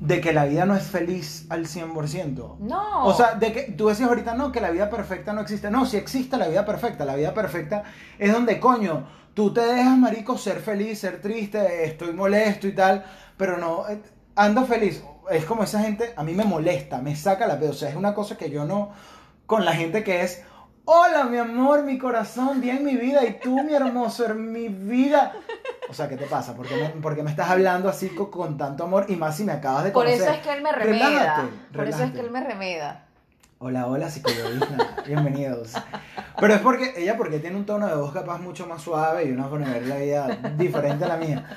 de que la vida no es feliz al 100%. No. O sea, de que tú decías ahorita, no, que la vida perfecta no existe. No, sí existe la vida perfecta. La vida perfecta es donde, coño, tú te dejas, marico, ser feliz, ser triste, estoy molesto y tal, pero no, eh, ando feliz. Es como esa gente, a mí me molesta, me saca la pedo. O sea, es una cosa que yo no, con la gente que es, hola, mi amor, mi corazón, bien mi vida, y tú, mi hermoso, en mi vida. O sea, ¿qué te pasa? ¿Por qué me, por qué me estás hablando así con, con tanto amor? Y más si me acabas de por conocer. eso es que él me remeda. Relájate, por eso es que él me remeda. Hola, hola, psicodélica. Bienvenidos. Pero es porque ella porque tiene un tono de voz capaz mucho más suave y una vida diferente a la mía.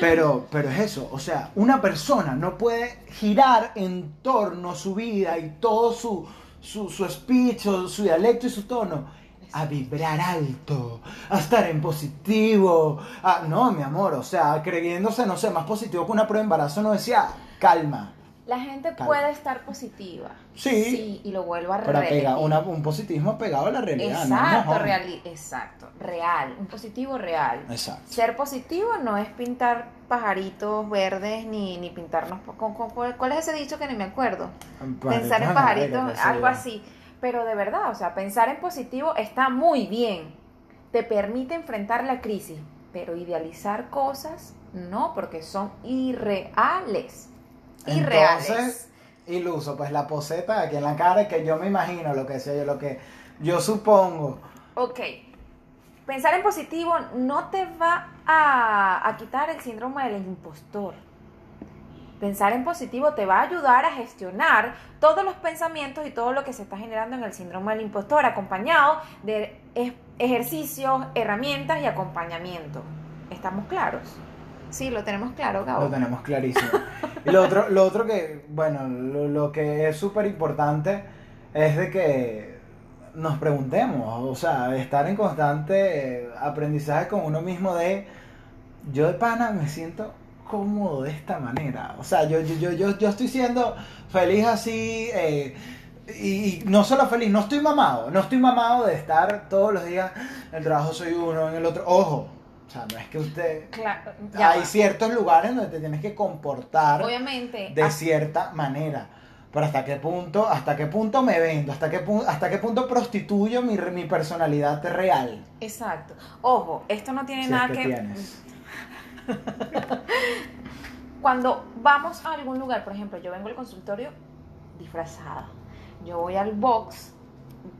Pero, pero es eso, o sea, una persona no puede girar en torno a su vida y todo su, su, su speech su dialecto y su tono a vibrar alto, a estar en positivo. a- no, mi amor, o sea, creyéndose, no sé, más positivo que una prueba de embarazo, no decía, calma. La gente Calma. puede estar positiva. Sí. y lo vuelvo a repetir. pegar una- un positivismo pegado a la realidad. Exacto, No, reali- exacto, real, un positivo real. Exacto. Ser positivo no es pintar pajaritos verdes ni, ni pintarnos con- con- ¿cuál es ese dicho que ni me acuerdo? Pensar en pajaritos, algo así. Pero de verdad, o sea, pensar en positivo está muy bien. Te permite enfrentar la crisis, pero idealizar cosas no, porque son irreales. Irreales. Entonces, iluso, pues la poseta aquí en la cara que yo me imagino lo que sea yo, lo que yo supongo. Ok. Pensar en positivo no te va a, a quitar el síndrome del impostor. Pensar en positivo te va a ayudar a gestionar todos los pensamientos y todo lo que se está generando en el síndrome del impostor, acompañado de ejercicios, herramientas y acompañamiento. ¿Estamos claros? Sí, lo tenemos claro, Gabo. Lo tenemos clarísimo. Y lo otro, lo otro que, bueno, lo, que es súper importante es de que nos preguntemos, o sea, estar en constante aprendizaje con uno mismo de, yo de pana me siento cómodo de esta manera. O sea, yo, yo, yo, yo estoy siendo feliz así, eh, y, y no solo feliz, no estoy mamado, no estoy mamado de estar todos los días, en el trabajo soy uno, en el otro, ojo, o sea, no es que usted... Claro, Hay va. ciertos lugares donde te tienes que comportar Obviamente, de a- cierta manera. Pero hasta qué punto, hasta qué punto me vendo, hasta qué punto, hasta qué punto prostituyo mi, mi personalidad real. exacto. Ojo, esto no tiene Si nada es que que tienes. Cuando vamos a algún lugar, por ejemplo, yo vengo al consultorio disfrazada. Yo voy al box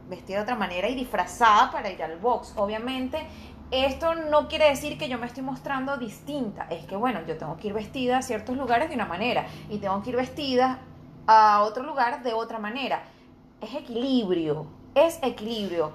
vestida de otra manera y disfrazada para ir al box. Obviamente, esto no quiere decir que yo me estoy mostrando distinta. Es que, bueno, yo tengo que ir vestida a ciertos lugares de una manera y tengo que ir vestida a otro lugar de otra manera. Es equilibrio, es equilibrio.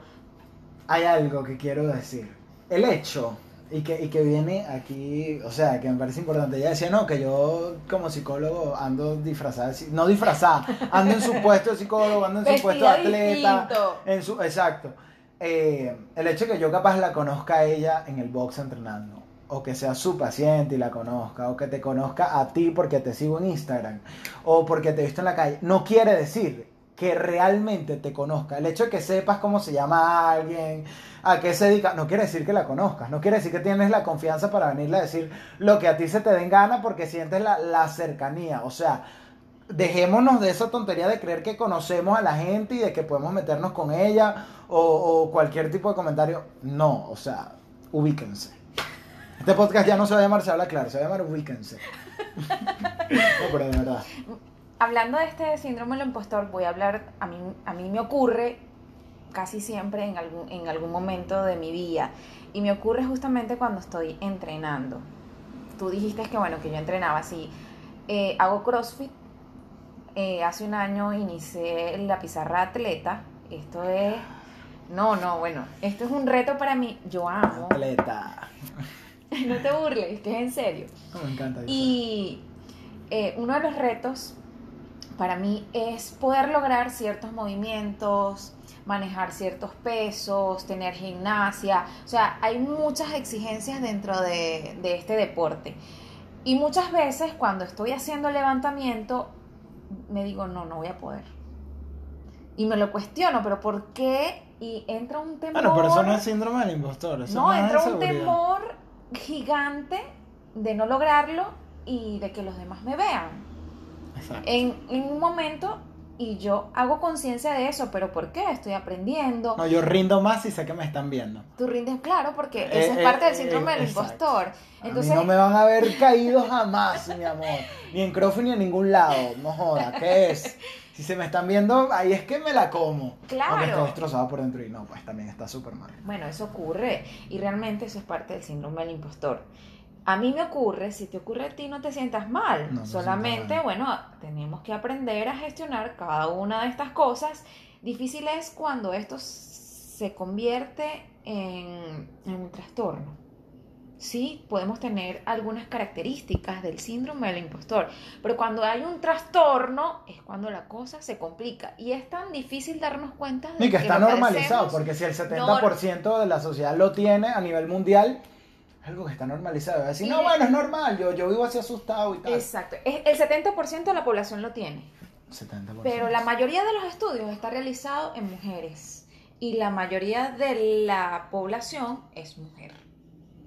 Hay algo que quiero decir. El hecho, y que, y que viene aquí, o sea, que me parece importante. Ella decía, no, que yo como psicólogo ando disfrazada, no disfrazada, ando en su puesto de psicólogo, ando en su puesto de atleta. distinto. En su, exacto. Eh, el hecho de que yo capaz la conozca a ella en el box entrenando, o que sea su paciente y la conozca, o que te conozca a ti porque te sigo en Instagram, o porque te he visto en la calle, no quiere decir que realmente te conozca. El hecho de que sepas cómo se llama alguien, a qué se dedica, no quiere decir que la conozcas, no quiere decir que tienes la confianza para venirle a decir lo que a ti se te den gana porque sientes la, la cercanía. O sea, dejémonos de esa tontería de creer que conocemos a la gente y de que podemos meternos con ella o, o cualquier tipo de comentario. No, o sea, ubíquense. Este podcast ya no se va a llamar Se habla claro, se va a llamar Ubíquense. no, pero de verdad. Hablando de este síndrome del impostor, voy a hablar, a mí, a mí me ocurre casi siempre en algún, en algún momento de mi vida y me ocurre justamente cuando estoy entrenando. Tú dijiste que bueno, que yo entrenaba así. Eh, hago CrossFit. Eh, hace un año inicié la pizarra atleta. Esto es... No, no, bueno, esto es un reto para mí. Yo amo. Atleta. No te burles, que es en serio. Me encanta. eso. Y eh, uno de los retos para mí es poder lograr ciertos movimientos, manejar ciertos pesos, tener gimnasia. O sea, hay muchas exigencias dentro de, de este deporte. Y muchas veces cuando estoy haciendo levantamiento, me digo, no, no voy a poder. Y me lo cuestiono, pero ¿por qué? Y entra un temor. Bueno, pero eso no es síndrome del impostor. Eso No, entra un temor gigante de no lograrlo y de que los demás me vean. Exacto. En, en un momento, y yo hago conciencia de eso, pero ¿por qué? Estoy aprendiendo. No, yo rindo más y sé que me están viendo. Tú rindes claro porque Eh, esa es eh, parte del eh, síndrome del exacto. impostor. Entonces, a mí no me van a ver caído jamás, mi amor. Ni en CrossFit ni en ningún lado. No joda, ¿qué es? Si se me están viendo, ahí es que me la como. Claro. Aunque esté destrozado por dentro y no, pues también está súper mal. Bueno, eso ocurre y realmente eso es parte del síndrome del impostor. A mí me ocurre, si te ocurre a ti no te sientas mal, No solamente, mal. bueno, tenemos que aprender a gestionar cada una de estas cosas. Difícil es cuando esto se convierte en, en un trastorno. sí podemos tener algunas características del síndrome del impostor, pero cuando hay un trastorno es cuando la cosa se complica y es tan difícil darnos cuenta de Y que está lo normalizado, porque si el 70% de la sociedad lo tiene a nivel mundial, algo que está normalizado. Va a decir, Y no, bueno, es normal, yo, yo vivo así asustado y tal. Exacto, el 70% de la población lo tiene, 70%. pero la mayoría de los estudios está realizado en mujeres y la mayoría de la población es mujer.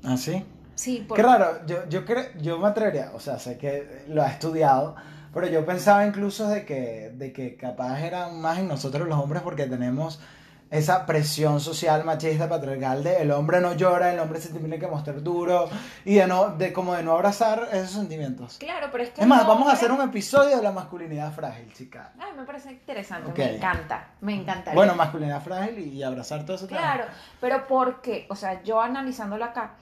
¿Ah, sí? Sí, por- Qué raro, yo, yo, cre- yo me atrevería, o sea, sé que lo ha estudiado, pero yo pensaba incluso de que, de que capaz eran más en nosotros los hombres porque tenemos esa presión social machista patriarcal de el hombre no llora, el hombre se tiene que mostrar duro y de no, de como de no abrazar esos sentimientos. Claro, pero es que Es más, vamos a hacer un episodio de la masculinidad frágil, chica. Ay, me parece interesante, me encanta, me encantaría. Bueno, masculinidad frágil y, y abrazar todo eso. Claro, pero porque, o sea, yo analizándolo acá,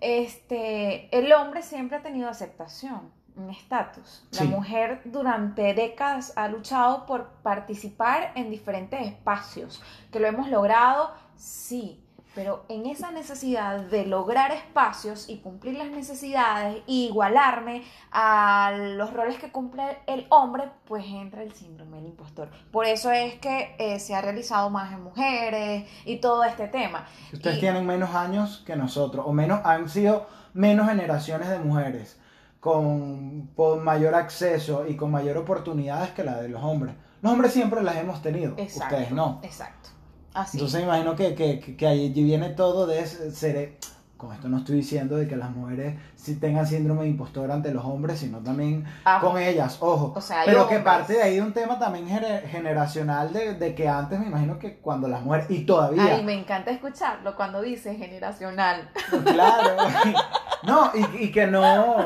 este, el hombre siempre ha tenido aceptación, un estatus. La Sí. mujer durante décadas ha luchado por participar en diferentes espacios, que lo hemos logrado, sí, pero en esa necesidad de lograr espacios y cumplir las necesidades y igualarme a los roles que cumple el hombre, pues entra el síndrome del impostor. Por eso es que eh, se ha realizado más en mujeres y todo este tema. Ustedes Y- tienen menos años que nosotros, o menos, han sido menos generaciones de mujeres con, con mayor acceso y con mayor oportunidades que la de los hombres. Los hombres siempre las hemos tenido, Exacto. ustedes no. Exacto. Así. Entonces me imagino que, que, que, allí viene todo de ser... Con esto no estoy diciendo de que las mujeres sí tengan síndrome de impostor ante los hombres, sino también Ah, con ellas, ojo. O sea, Pero que hombres. parte de ahí de un tema también gener- generacional de, de que antes me imagino que cuando las mujeres, y todavía... Ay, me encanta escucharlo cuando dice generacional. Claro. No, y, y que no.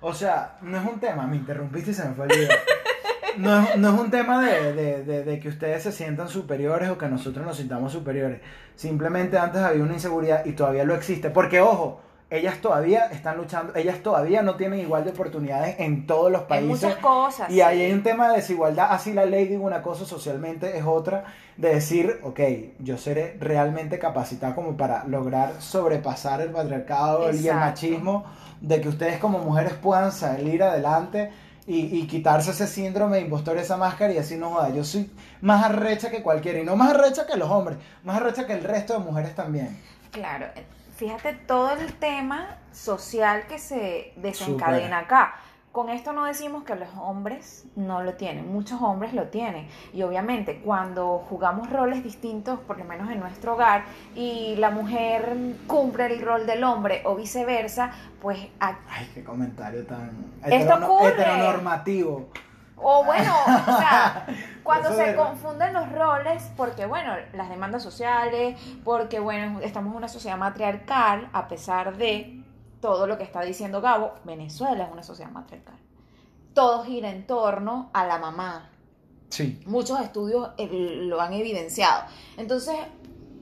O sea, no es un tema. Me interrumpiste y se me fue el video. No es, no es un tema de, de- de- de que ustedes se sientan superiores o que nosotros nos sintamos superiores. Simplemente antes había una inseguridad y todavía lo existe. Porque, ojo, ellas todavía están luchando, ellas todavía no tienen igual de oportunidades en todos los países. muchas cosas. Y ahí sí. hay un tema de desigualdad, así la ley diga una cosa, socialmente es otra, de decir, ok, yo seré realmente capacitada como para lograr sobrepasar el patriarcado y el machismo, de que ustedes como mujeres puedan salir adelante y, y quitarse ese síndrome de impostor, esa máscara y así no joda, yo soy más arrecha que cualquiera, y no más arrecha que los hombres, más arrecha que el resto de mujeres también. Claro, fíjate todo el tema social que se desencadena acá. Con esto no decimos que los hombres no lo tienen, muchos hombres lo tienen. Y obviamente cuando jugamos roles distintos, por lo menos en nuestro hogar, y la mujer cumple el rol del hombre o viceversa, pues Ay, qué comentario tan Esto ocurre. heteronormativo. O bueno, o sea, cuando se de- confunden los roles, porque bueno, las demandas sociales, porque bueno, estamos en una sociedad matriarcal, a pesar de todo lo que está diciendo Gabo, Venezuela es una sociedad matriarcal. Todo gira en torno a la mamá. Sí. Muchos estudios eh, lo han evidenciado. Entonces,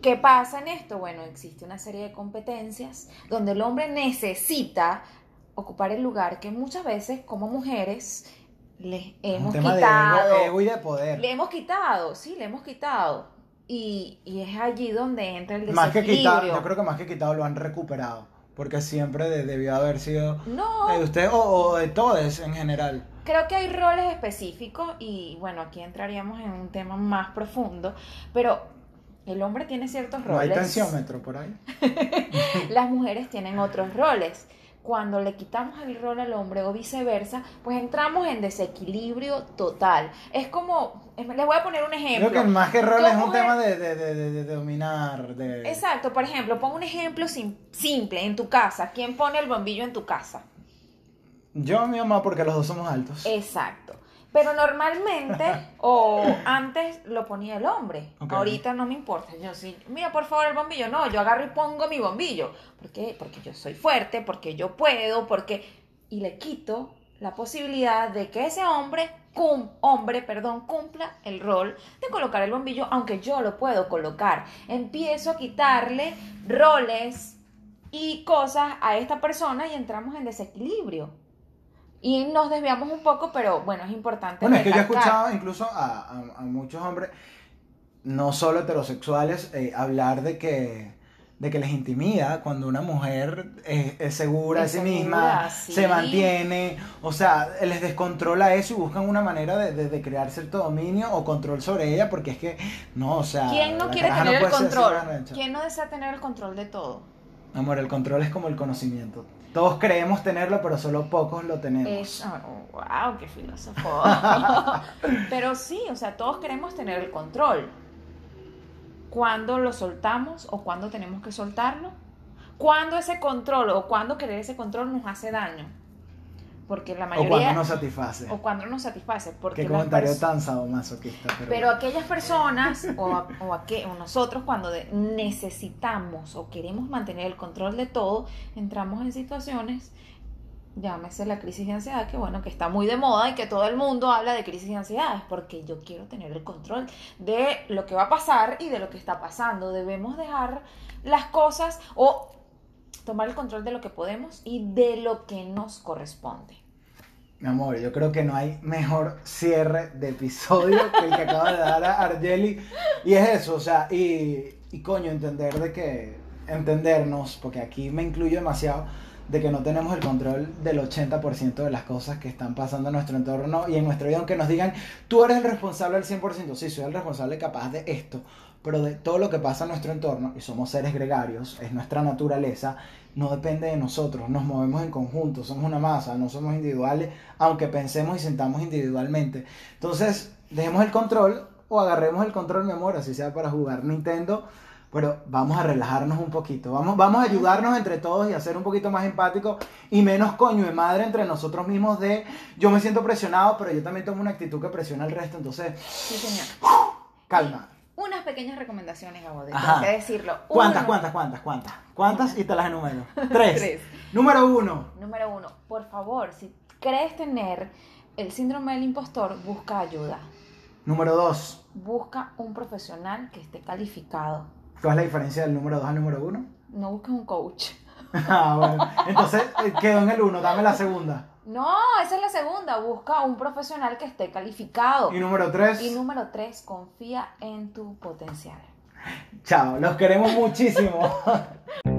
¿qué pasa en esto? Bueno, existe una serie de competencias donde el hombre necesita ocupar el lugar que muchas veces como mujeres les un hemos tema quitado. de ego, ego y de poder. Le hemos quitado, sí, le hemos quitado. Y, y es allí donde entra el Más que desequilibrio. quitado, yo creo que más que quitado lo han recuperado. Porque siempre de- debió haber sido No, de usted o, o de todos en general. creo que hay roles específicos y bueno, aquí entraríamos en un tema más profundo, pero el hombre tiene ciertos No hay roles. tensiómetro por ahí. Las mujeres tienen otros roles. Cuando le quitamos el rol al hombre o viceversa, pues entramos en desequilibrio total. Es como, es- les voy a poner un ejemplo. Creo que más que rol es un mujer- tema de, de, de, de- dominar. Exacto, por ejemplo, pon un ejemplo sim- simple en tu casa. ¿Quién pone el bombillo en tu casa? Yo a mi mamá porque los dos somos altos. Exacto. Pero normalmente, o antes lo ponía el hombre. Ok. Ahorita no me importa. Yo sí, mira por favor el bombillo. No, yo agarro y pongo mi bombillo. ¿Por qué? Porque yo soy fuerte, porque yo puedo, porque. Y le quito la posibilidad de que ese hombre, cum, hombre, perdón, cumpla el rol de colocar el bombillo, aunque yo lo puedo colocar. Empiezo a quitarle roles y cosas a esta persona y entramos en desequilibrio. Y nos desviamos un poco, pero bueno, es importante. Bueno, es que yo he escuchado incluso a, a- a muchos hombres, no solo heterosexuales, eh, hablar de que, de que les intimida cuando una mujer es, es segura de sí misma, sí. se mantiene, o sea, les descontrola eso y buscan una manera de, de- de crear cierto dominio o control sobre ella, porque es que, no, o sea... ¿Quién no quiere tener el control? ¿Quién no desea tener el control de todo? Amor, el control es como el conocimiento. Todos creemos tenerlo, pero solo pocos lo tenemos. Es, wow, qué filósofo. Pero sí, o sea, todos queremos tener el control. ¿Cuándo lo soltamos o cuándo tenemos que soltarlo? ¿Cuándo ese control o cuándo querer ese control nos hace daño? Porque la o mayoría... cuando nos satisface. o cuando nos satisface. Porque Qué comentario tan sadomasoquista. Pero, Pero aquellas personas o, o, o nosotros cuando necesitamos o queremos mantener el control de todo, entramos en situaciones, llámese la crisis de ansiedad, que bueno, que está muy de moda y que todo el mundo habla de crisis de ansiedad, es porque yo quiero tener el control de lo que va a pasar y de lo que está pasando. Debemos dejar las cosas o tomar el control de lo que podemos y de lo que nos corresponde. Mi amor, yo creo que no hay mejor cierre de episodio que el que acaba de dar a Argeli. Y es eso, o sea, y, y coño, entender de que, entendernos, porque aquí me incluyo demasiado, de que no tenemos el control del 80% de las cosas que están pasando en nuestro entorno y en nuestra vida, aunque nos digan, tú eres el responsable del 100%, sí, soy el responsable capaz de esto, pero de todo lo que pasa en nuestro entorno, y somos seres gregarios, es nuestra naturaleza, no depende de nosotros, nos movemos en conjunto, somos una masa, no somos individuales, aunque pensemos y sentamos individualmente. Entonces, dejemos el control o agarremos el control, mi amor, así sea para jugar Nintendo, pero vamos a relajarnos un poquito, vamos, vamos a ayudarnos entre todos y a ser un poquito más empáticos y menos coño de madre entre nosotros mismos de yo me siento presionado, pero yo también tomo una actitud que presiona al resto, entonces, Sí, señor. calma. Unas pequeñas recomendaciones, Gabo, tengo que decirlo. ¿Cuántas, Uno. cuántas, cuántas, cuántas? ¿Cuántas? Y te las enumero. Tres. Tres. Número uno. Número uno, por favor, si crees tener el síndrome del impostor, busca ayuda. Número dos. Busca un profesional que esté calificado. ¿Cuál es la diferencia del número dos al número uno? No busques un coach. Ah, bueno. Entonces eh, quedó en el uno. Dame la segunda. No, esa es la segunda. Busca un profesional que esté calificado. Y número tres. Y número tres, confía en tu potencial. Chao. Los queremos muchísimo.